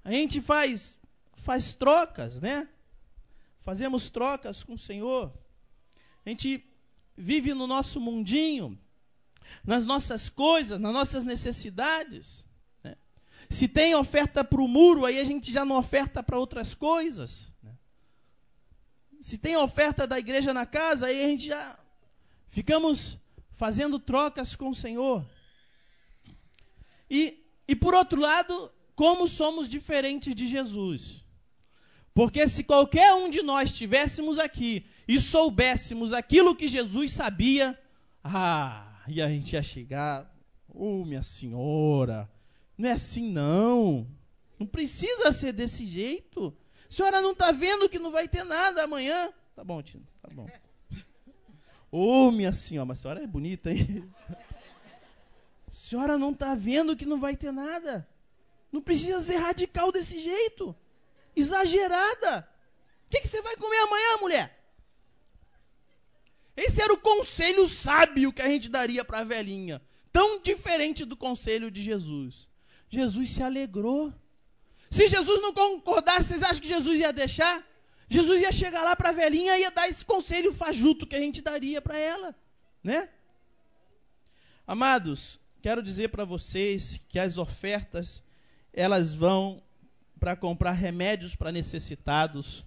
a gente faz, faz trocas, né? Fazemos trocas com o Senhor. A gente vive no nosso mundinho, nas nossas coisas, nas nossas necessidades. né? Se tem oferta para o muro, aí a gente já não oferta para outras coisas. né? Se tem oferta da igreja na casa, aí a gente já ficamos fazendo trocas com o Senhor. E, e por outro lado, como somos diferentes de Jesus. Porque se qualquer um de nós estivéssemos aqui e soubéssemos aquilo que Jesus sabia, ah, e a gente ia chegar, ô oh, minha senhora, não é assim não. Não precisa ser desse jeito. A senhora não está vendo que não vai ter nada amanhã? Tá bom, Tino, tá bom. Ô oh, minha senhora, mas a senhora é bonita, hein? A senhora não está vendo que não vai ter nada. Não precisa ser radical desse jeito. Exagerada. O que, que você vai comer amanhã, mulher? Esse era o conselho sábio que a gente daria para a velhinha. Tão diferente do conselho de Jesus. Jesus se alegrou. Se Jesus não concordasse, vocês acham que Jesus ia deixar? Jesus ia chegar lá para a velhinha e ia dar esse conselho fajuto que a gente daria para ela, né? Amados, quero dizer para vocês que as ofertas elas vão para comprar remédios para necessitados,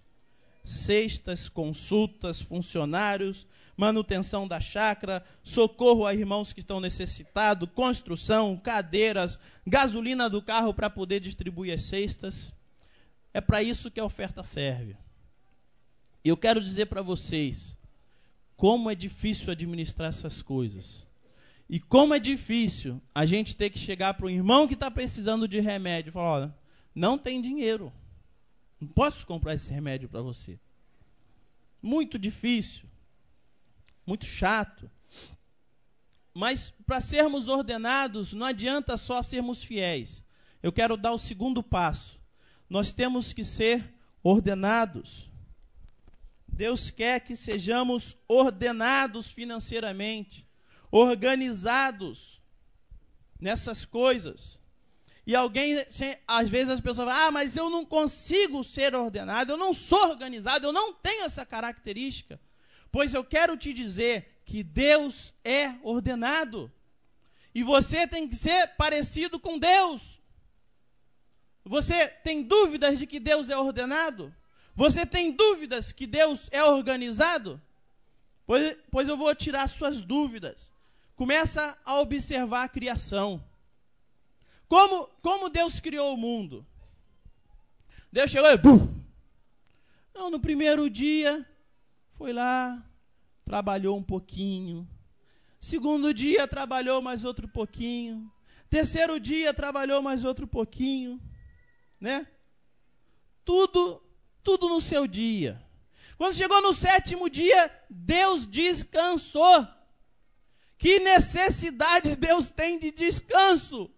cestas, consultas, funcionários, manutenção da chácara, socorro a irmãos que estão necessitados, construção, cadeiras, gasolina do carro para poder distribuir as cestas. É para isso que a oferta serve. Eu quero dizer para vocês como é difícil administrar essas coisas. E como é difícil a gente ter que chegar para um irmão que está precisando de remédio e falar: olha, não tem dinheiro. Não posso comprar esse remédio para você. Muito difícil. Muito chato. Mas para sermos ordenados, não adianta só sermos fiéis. Eu quero dar o segundo passo. Nós temos que ser ordenados. Deus quer que sejamos ordenados financeiramente, organizados nessas coisas. E alguém, às vezes as pessoas falam, ah, mas eu não consigo ser ordenado, eu não sou organizado, eu não tenho essa característica. Pois eu quero te dizer que Deus é ordenado. E você tem que ser parecido com Deus. Você tem dúvidas de que Deus é ordenado? Você tem dúvidas que Deus é organizado? Pois, pois eu vou tirar suas dúvidas. Começa a observar a criação. Como, como Deus criou o mundo? Deus chegou e. Bum! Não, no primeiro dia, foi lá, trabalhou um pouquinho. Segundo dia, trabalhou mais outro pouquinho. Terceiro dia, trabalhou mais outro pouquinho. Né? Tudo, tudo no seu dia. Quando chegou no sétimo dia, Deus descansou. Que necessidade Deus tem de descanso?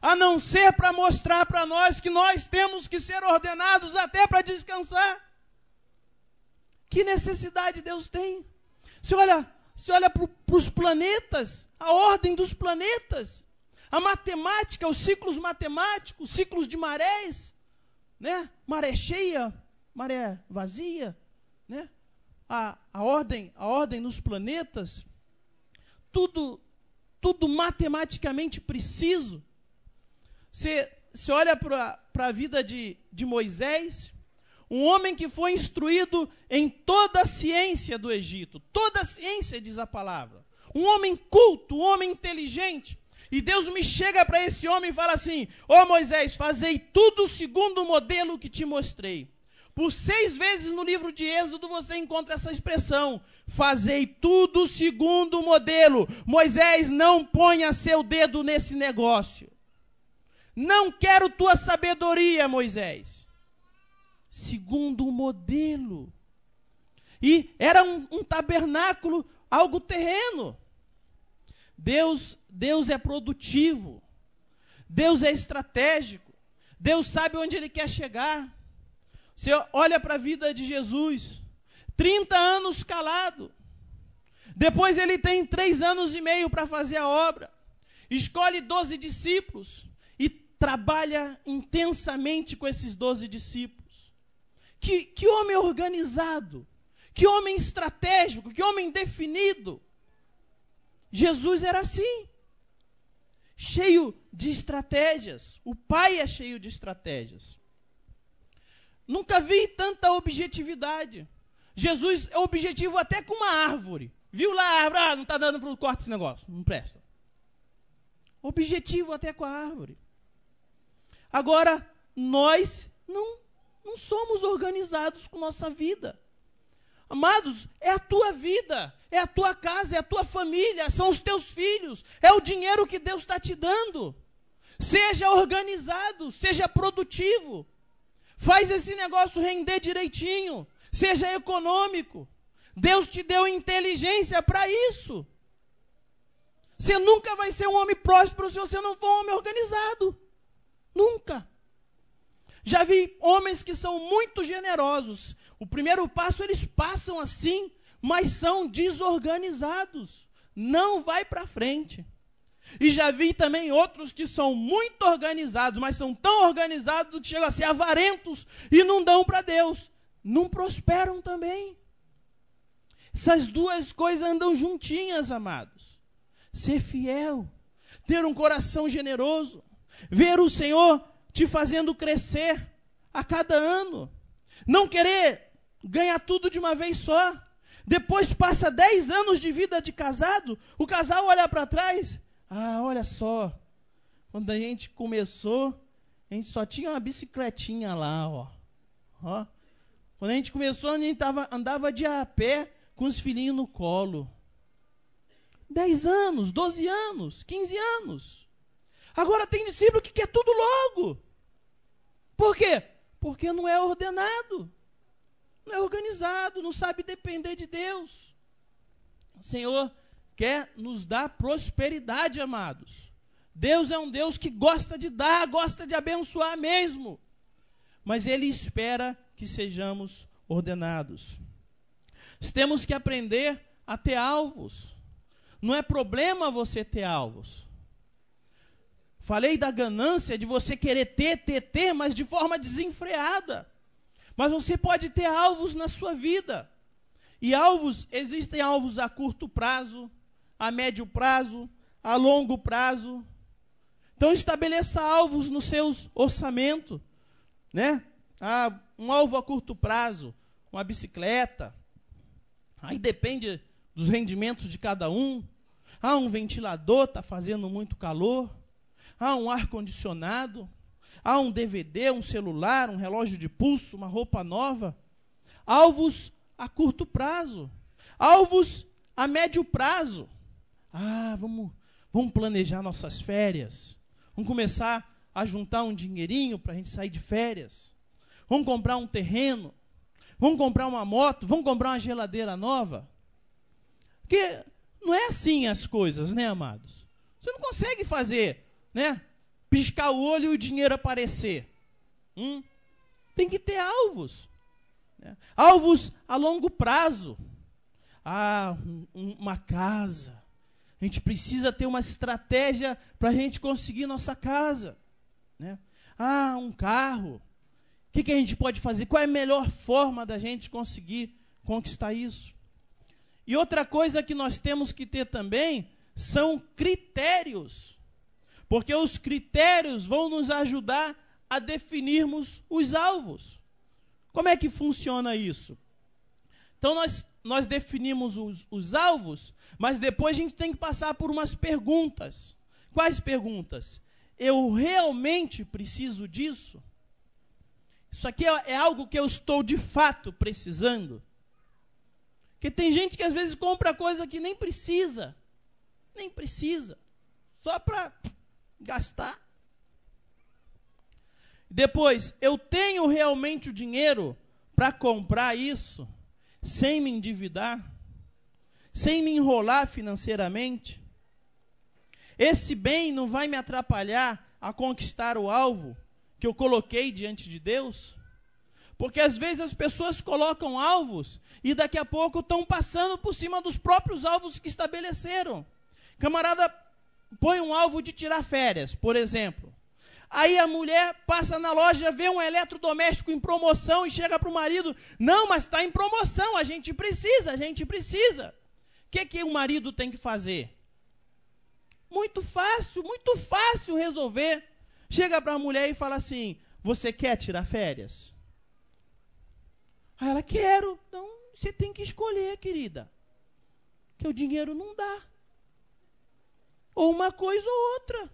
a não ser para mostrar para nós que nós temos que ser ordenados até para descansar. Que necessidade Deus tem? Você olha, você olha para os planetas, a ordem dos planetas, a matemática, os ciclos matemáticos, ciclos de marés, né? Maré cheia, maré vazia, né? A, a ordem, a ordem nos planetas, tudo, tudo matematicamente preciso. Você, você olha para a vida de, de Moisés, um homem que foi instruído em toda a ciência do Egito, toda a ciência diz a palavra. Um homem culto, um homem inteligente. E Deus me chega para esse homem e fala assim: Ô oh, Moisés, fazei tudo segundo o modelo que te mostrei. Por seis vezes no livro de Êxodo você encontra essa expressão: fazei tudo segundo o modelo. Moisés, não ponha seu dedo nesse negócio. Não quero tua sabedoria, Moisés. Segundo o modelo. E era um, um tabernáculo, algo terreno. Deus, Deus é produtivo. Deus é estratégico. Deus sabe onde ele quer chegar. Você olha para a vida de Jesus, 30 anos calado. Depois ele tem três anos e meio para fazer a obra. Escolhe 12 discípulos e trabalha intensamente com esses 12 discípulos. Que, que homem organizado, que homem estratégico, que homem definido. Jesus era assim, cheio de estratégias. O Pai é cheio de estratégias. Nunca vi tanta objetividade. Jesus é objetivo até com uma árvore. Viu lá a árvore? Ah, não está dando fruto, corta esse negócio. Não presta. Objetivo até com a árvore. Agora, nós não, não somos organizados com nossa vida. Amados, é a tua vida, é a tua casa, é a tua família, são os teus filhos, é o dinheiro que Deus está te dando. Seja organizado, seja produtivo. Faz esse negócio render direitinho. Seja econômico. Deus te deu inteligência para isso. Você nunca vai ser um homem próspero se você não for um homem organizado. Nunca. Já vi homens que são muito generosos. O primeiro passo eles passam assim, mas são desorganizados. Não vai para frente. E já vi também outros que são muito organizados, mas são tão organizados que chegam a ser avarentos e não dão para Deus. Não prosperam também. Essas duas coisas andam juntinhas, amados. Ser fiel, ter um coração generoso, ver o Senhor te fazendo crescer a cada ano. Não querer ganhar tudo de uma vez só. Depois passa 10 anos de vida de casado, o casal olha para trás ah, olha só. Quando a gente começou, a gente só tinha uma bicicletinha lá, ó. ó. Quando a gente começou, a gente tava, andava de a pé com os filhinhos no colo. 10 anos, 12 anos, 15 anos. Agora tem discípulo que quer tudo logo. Por quê? Porque não é ordenado, não é organizado, não sabe depender de Deus. Senhor, quer nos dar prosperidade, amados. Deus é um Deus que gosta de dar, gosta de abençoar mesmo. Mas Ele espera que sejamos ordenados. Temos que aprender a ter alvos. Não é problema você ter alvos. Falei da ganância de você querer ter, ter, ter, mas de forma desenfreada. Mas você pode ter alvos na sua vida. E alvos, existem alvos a curto prazo, a médio prazo, a longo prazo. Então estabeleça alvos no seu orçamento, né? Ah, um alvo a curto prazo, uma bicicleta. Aí depende dos rendimentos de cada um. Ah, um ventilador está fazendo muito calor. Ah, um ar condicionado. Ah, um DVD, um celular, um relógio de pulso, uma roupa nova. Alvos a curto prazo. Alvos a médio prazo. Ah, vamos, vamos planejar nossas férias. Vamos começar a juntar um dinheirinho para a gente sair de férias. Vamos comprar um terreno. Vamos comprar uma moto. Vamos comprar uma geladeira nova. Porque não é assim as coisas, né, amados? Você não consegue fazer, né? Piscar o olho e o dinheiro aparecer. Hum? Tem que ter alvos. Né? Alvos a longo prazo. Ah, um, uma casa a gente precisa ter uma estratégia para a gente conseguir nossa casa. Né? Ah, um carro. O que, que a gente pode fazer? Qual é a melhor forma da gente conseguir conquistar isso. E outra coisa que nós temos que ter também são critérios. Porque os critérios vão nos ajudar a definirmos os alvos. Como é que funciona isso? Então nós, nós definimos os, os alvos, mas depois a gente tem que passar por umas perguntas. Quais perguntas? Eu realmente preciso disso? Isso aqui é, é algo que eu estou de fato precisando? Porque tem gente que às vezes compra coisa que nem precisa. Nem precisa. Só para gastar. Depois, eu tenho realmente o dinheiro para comprar isso sem me endividar, sem me enrolar financeiramente? Esse bem não vai me atrapalhar a conquistar o alvo que eu coloquei diante de Deus? Porque às vezes as pessoas colocam alvos e daqui a pouco estão passando por cima dos próprios alvos que estabeleceram. Camarada põe um alvo de tirar férias, por exemplo. Aí a mulher passa na loja, vê um eletrodoméstico em promoção e chega para o marido: Não, mas está em promoção, a gente precisa, a gente precisa. O que, que o marido tem que fazer? Muito fácil, muito fácil resolver. Chega para a mulher e fala assim: Você quer tirar férias? Aí ela, quero. Então, você tem que escolher, querida. Que o dinheiro não dá. Ou uma coisa ou outra.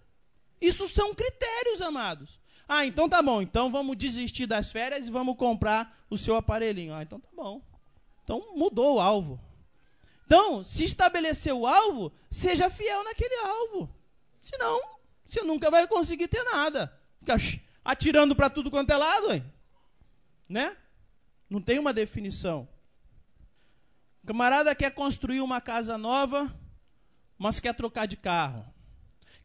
Isso são critérios, amados. Ah, então tá bom. Então vamos desistir das férias e vamos comprar o seu aparelhinho. Ah, então tá bom. Então mudou o alvo. Então, se estabelecer o alvo, seja fiel naquele alvo. Senão, você nunca vai conseguir ter nada. Fica atirando para tudo quanto é lado, hein? né? Não tem uma definição. O camarada quer construir uma casa nova, mas quer trocar de carro.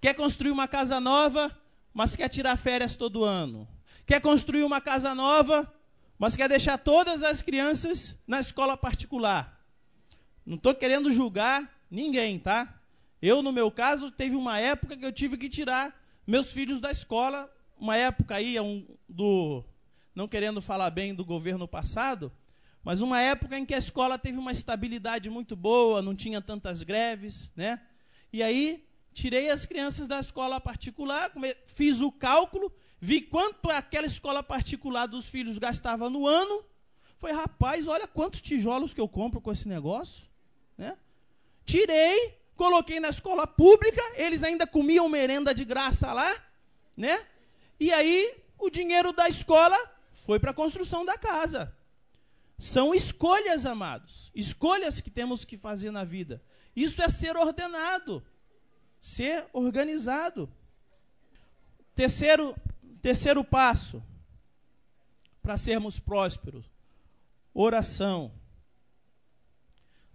Quer construir uma casa nova, mas quer tirar férias todo ano. Quer construir uma casa nova, mas quer deixar todas as crianças na escola particular. Não estou querendo julgar ninguém, tá? Eu, no meu caso, teve uma época que eu tive que tirar meus filhos da escola, uma época aí um, do não querendo falar bem do governo passado, mas uma época em que a escola teve uma estabilidade muito boa, não tinha tantas greves, né? E aí tirei as crianças da escola particular, fiz o cálculo, vi quanto aquela escola particular dos filhos gastava no ano. Foi, rapaz, olha quantos tijolos que eu compro com esse negócio. Né? Tirei, coloquei na escola pública, eles ainda comiam merenda de graça lá, né? E aí o dinheiro da escola foi para a construção da casa. São escolhas, amados. Escolhas que temos que fazer na vida. Isso é ser ordenado ser organizado. Terceiro, terceiro passo para sermos prósperos: oração.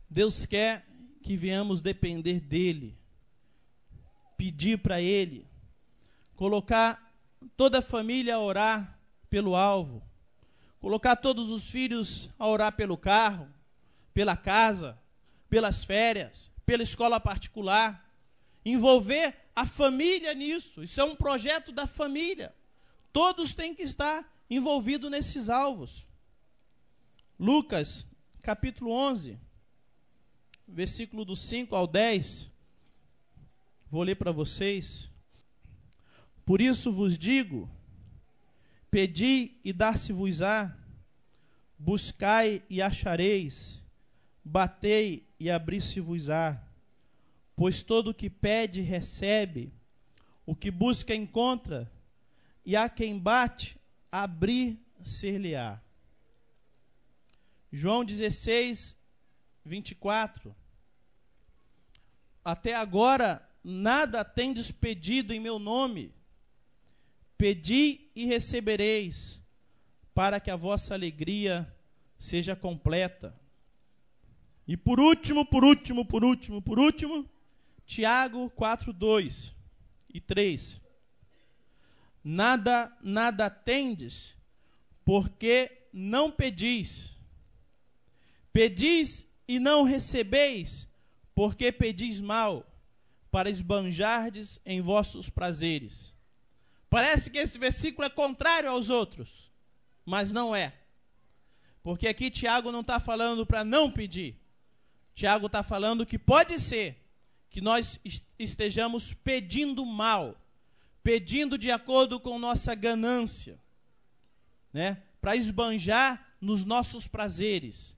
Deus quer que venhamos depender dEle, pedir para Ele, colocar toda a família a orar pelo alvo, colocar todos os filhos a orar pelo carro, pela casa, pelas férias, pela escola particular envolver a família nisso. Isso é um projeto da família. Todos têm que estar envolvidos nesses alvos. Lucas, capítulo 11, versículo do 5 ao 10. Vou ler para vocês. Por isso vos digo: pedi e dar-se-vos-á, buscai e achareis, batei e abri-se-vos-á. Pois todo o que pede, recebe, o que busca, encontra, e a quem bate, abrir-se-lhe-á. João 16, 24. Até agora nada tendes pedido em meu nome. Pedi e recebereis, para que a vossa alegria seja completa. E por último, por último, por último, por último, Tiago 4, 2 e 3. Nada, nada tendes, porque não pedis. Pedis e não recebeis, porque pedis mal, para esbanjardes em vossos prazeres. Parece que esse versículo é contrário aos outros, mas não é. Porque aqui Tiago não está falando para não pedir. Tiago está falando que pode ser que nós estejamos pedindo mal, pedindo de acordo com nossa ganância, né? Para esbanjar nos nossos prazeres.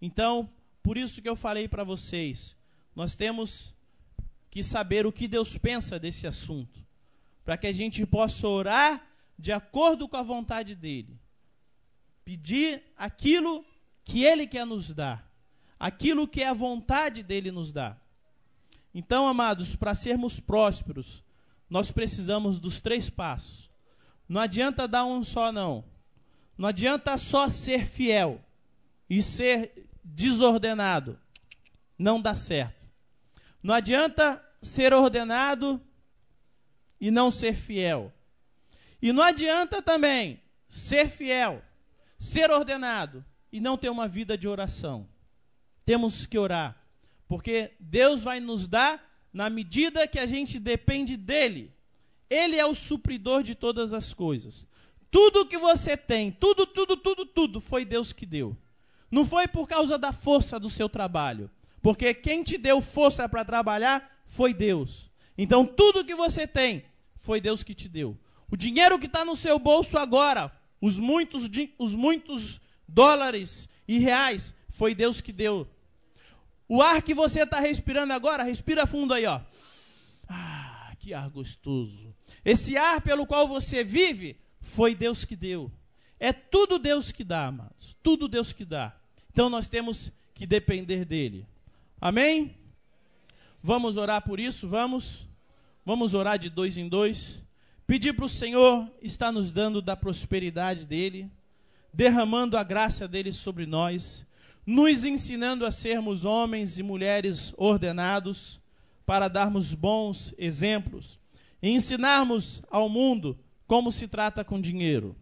Então, por isso que eu falei para vocês, nós temos que saber o que Deus pensa desse assunto, para que a gente possa orar de acordo com a vontade dele. Pedir aquilo que ele quer nos dar, aquilo que é a vontade dele nos dar. Então, amados, para sermos prósperos, nós precisamos dos três passos. Não adianta dar um só, não. Não adianta só ser fiel e ser desordenado. Não dá certo. Não adianta ser ordenado e não ser fiel. E não adianta também ser fiel, ser ordenado e não ter uma vida de oração. Temos que orar, porque Deus vai nos dar na medida que a gente depende dele. Ele é o supridor de todas as coisas. Tudo que você tem, tudo, tudo, tudo, tudo foi Deus que deu. Não foi por causa da força do seu trabalho, porque quem te deu força para trabalhar foi Deus. Então tudo que você tem foi Deus que te deu. O dinheiro que está no seu bolso agora, os muitos, os muitos dólares e reais, foi Deus que deu. O ar que você está respirando agora, respira fundo aí, ó. Ah, que ar gostoso. Esse ar pelo qual você vive, foi Deus que deu. É tudo Deus que dá, amados. Tudo Deus que dá. Então nós temos que depender dele. Amém? Vamos orar por isso? Vamos? Vamos orar de dois em dois. Pedir para o Senhor estar nos dando da prosperidade dele, derramando a graça dele sobre nós, nos ensinando a sermos homens e mulheres ordenados, para darmos bons exemplos e ensinarmos ao mundo como se trata com dinheiro.